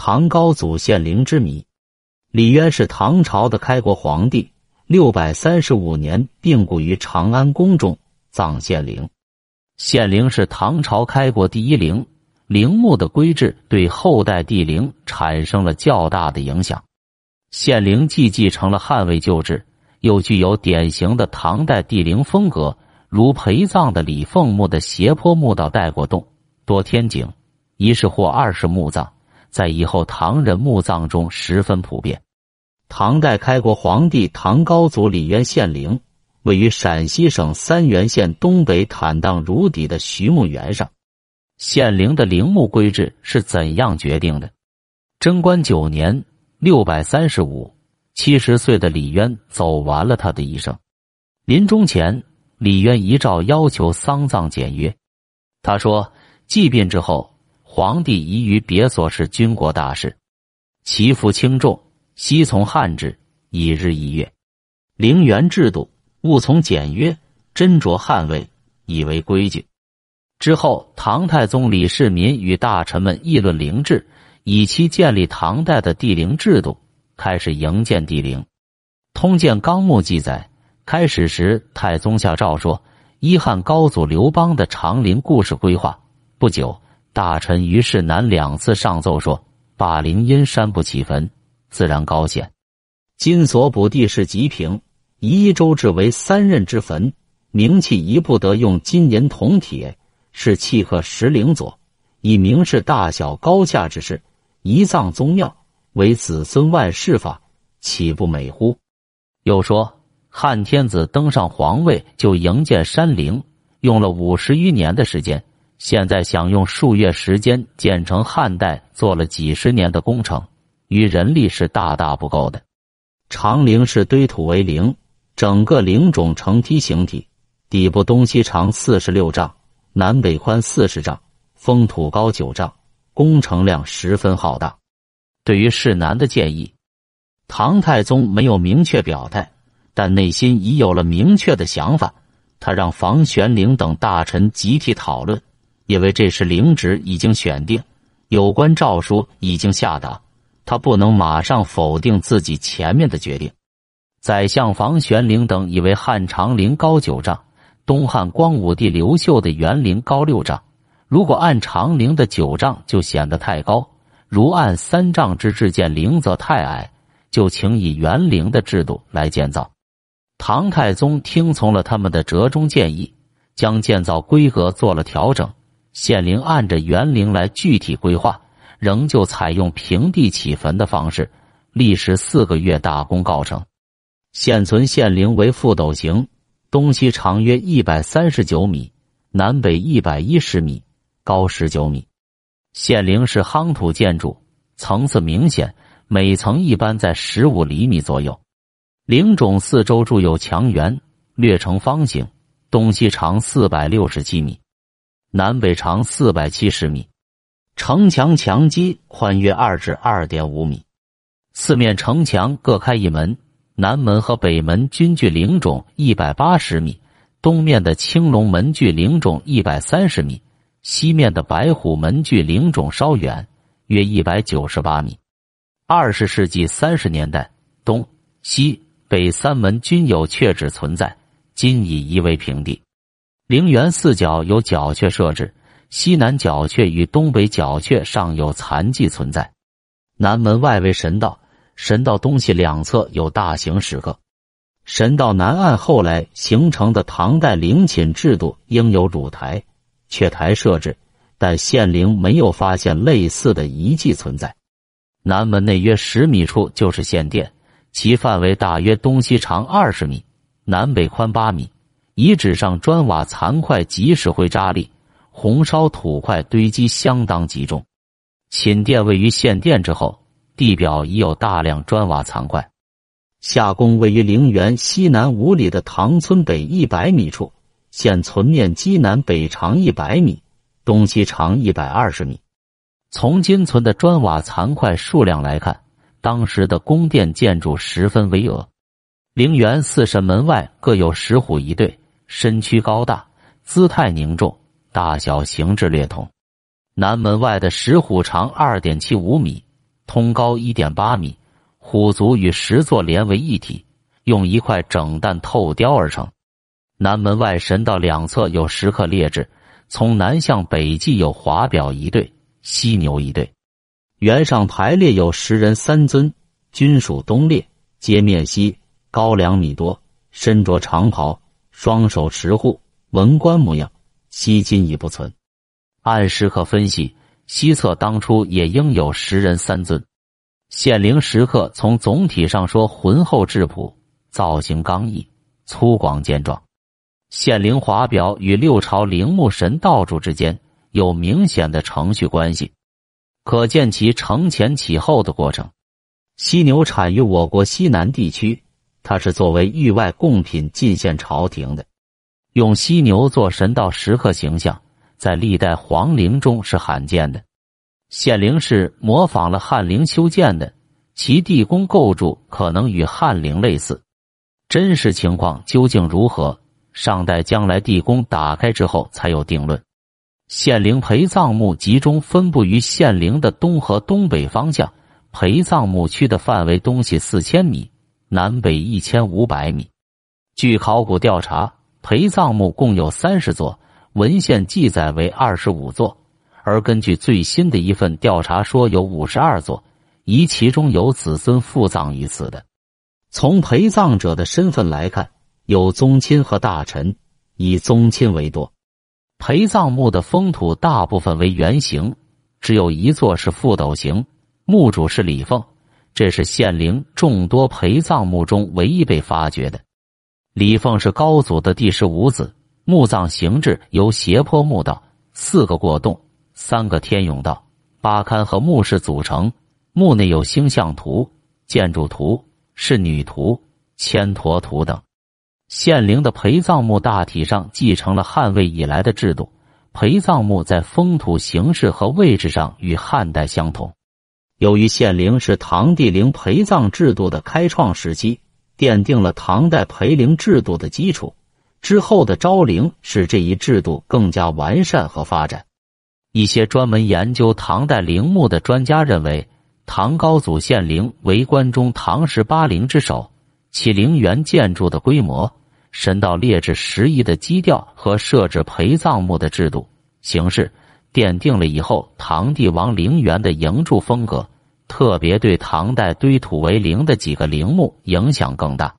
唐高祖献陵之谜。李渊是唐朝的开国皇帝，六百三十五年病故于长安宫中，葬献陵。献陵是唐朝开国第一陵，陵墓的规制对后代帝陵产生了较大的影响。献陵既继承了汉魏旧制，又具有典型的唐代帝陵风格，如陪葬的李凤墓的斜坡墓道带过洞，多天井，一是或二是墓葬。在以后唐人墓葬中十分普遍。唐代开国皇帝唐高祖李渊献陵，位于陕西省三原县东北坦荡如砥的徐墓园上。献陵的陵墓规制是怎样决定的？贞观九年（六百三十五），七十岁的李渊走完了他的一生。临终前，李渊遗诏要求丧葬简约。他说：“祭殡之后。”皇帝移于别所是军国大事，其负轻重，悉从汉制，以日一月。陵园制度务从简约，斟酌汉魏，以为规矩。之后，唐太宗李世民与大臣们议论陵制，以期建立唐代的帝陵制度，开始营建帝陵。《通鉴纲目》记载，开始时太宗下诏说：“依汉高祖刘邦的长陵故事规划。”不久。大臣于世南两次上奏说：“霸陵因山不起坟，自然高险。今所补地势极平，一周至为三仞之坟，名器一不得用金银铜铁，是契合石灵左，以明示大小高下之事。一葬宗庙，为子孙万世法，岂不美乎？”又说汉天子登上皇位就营建山陵，用了五十余年的时间。现在想用数月时间建成汉代做了几十年的工程，与人力是大大不够的。长陵是堆土为陵，整个陵冢呈梯形体，底部东西长四十六丈，南北宽四十丈，封土高九丈，工程量十分浩大。对于世南的建议，唐太宗没有明确表态，但内心已有了明确的想法。他让房玄龄等大臣集体讨论。因为这时陵址已经选定，有关诏书已经下达，他不能马上否定自己前面的决定。宰相房玄龄等以为汉长陵高九丈，东汉光武帝刘秀的园陵高六丈。如果按长陵的九丈，就显得太高；如按三丈之制建陵，则太矮。就请以园陵的制度来建造。唐太宗听从了他们的折中建议，将建造规格做了调整。县陵按着园陵来具体规划，仍旧采用平地起坟的方式，历时四个月大功告成。现存县陵为覆斗形，东西长约一百三十九米，南北一百一十米，高十九米。县陵是夯土建筑，层次明显，每层一般在十五厘米左右。陵冢四周筑有墙垣，略呈方形，东西长四百六十七米。南北长四百七十米，城墙墙基宽约二至二点五米，四面城墙各开一门，南门和北门均距陵冢一百八十米，东面的青龙门距陵冢一百三十米，西面的白虎门距陵冢稍远，约一百九十八米。二十世纪三十年代，东西北三门均有阙址存在，今已夷为平地。陵园四角有角阙设置，西南角阙与东北角阙尚有残迹存在。南门外为神道，神道东西两侧有大型石刻。神道南岸后来形成的唐代陵寝制度应有乳台、阙台设置，但县陵没有发现类似的遗迹存在。南门内约十米处就是县殿，其范围大约东西长二十米，南北宽八米。遗址上砖瓦残块及石灰渣砾、红烧土块堆积相当集中。寝殿位于献殿之后，地表已有大量砖瓦残块。夏宫位于陵园西南五里的唐村北一百米处，现存面积南北长一百米，东西长一百二十米。从今存的砖瓦残块数量来看，当时的宫殿建筑十分巍峨。陵园四扇门外各有石虎一对。身躯高大，姿态凝重，大小形制略同。南门外的石虎长二点七五米，通高一点八米，虎足与石座连为一体，用一块整蛋透雕而成。南门外神道两侧有石刻列置，从南向北既有华表一对，犀牛一对。原上排列有十人三尊，均属东列，皆面西，高两米多，身着长袍，双手持护，文官模样。西今已不存。按石刻分析，西侧当初也应有十人三尊。显灵石刻从总体上说浑厚质朴，造型刚毅，粗犷健壮。显灵华表与六朝陵墓神道柱之间有明显的程序关系，可见其承前启后的过程。犀牛产于我国西南地区，它是作为域外贡品进献朝廷的。用犀牛做神道石刻形象，在历代皇陵中是罕见的。显陵是模仿了汉陵修建的，其地宫构筑可能与汉陵类似。真实情况究竟如何？尚待将来地宫打开之后才有定论。献陵陪葬墓集中分布于献陵的东和东北方向，陪葬墓区的范围东西四千米，南北一千五百米。据考古调查，陪葬墓共有三十座，文献记载为二十五座，而根据最新的一份调查说有五十二座，疑其中有子孙附葬于此的。从陪葬者的身份来看。有宗亲和大臣，以宗亲为多。陪葬墓的封土大部分为圆形，只有一座是覆斗形，墓主是李凤。这是县陵众多陪葬墓中唯一被发掘的。李凤是高祖的第十五子。墓葬形制由斜坡墓道、四个过洞、三个天甬道、八龛和墓室组成。墓内有星象图、建筑图、仕女图、千陀图等。献陵的陪葬墓大体上继承了汉魏以来的制度，陪葬墓在封土形式和位置上与汉代相同。由于献陵是唐帝陵陪葬制度的开创时期，奠定了唐代陪陵制度的基础。之后的昭陵使这一制度更加完善和发展。一些专门研究唐代陵墓的专家认为，唐高祖献陵为关中唐十八陵之首，其陵园建筑的规模。神道列置十仪的基调和设置陪葬墓的制度形式，奠定了以后唐帝王陵园的营筑风格，特别对唐代堆土为陵的几个陵墓影响更大。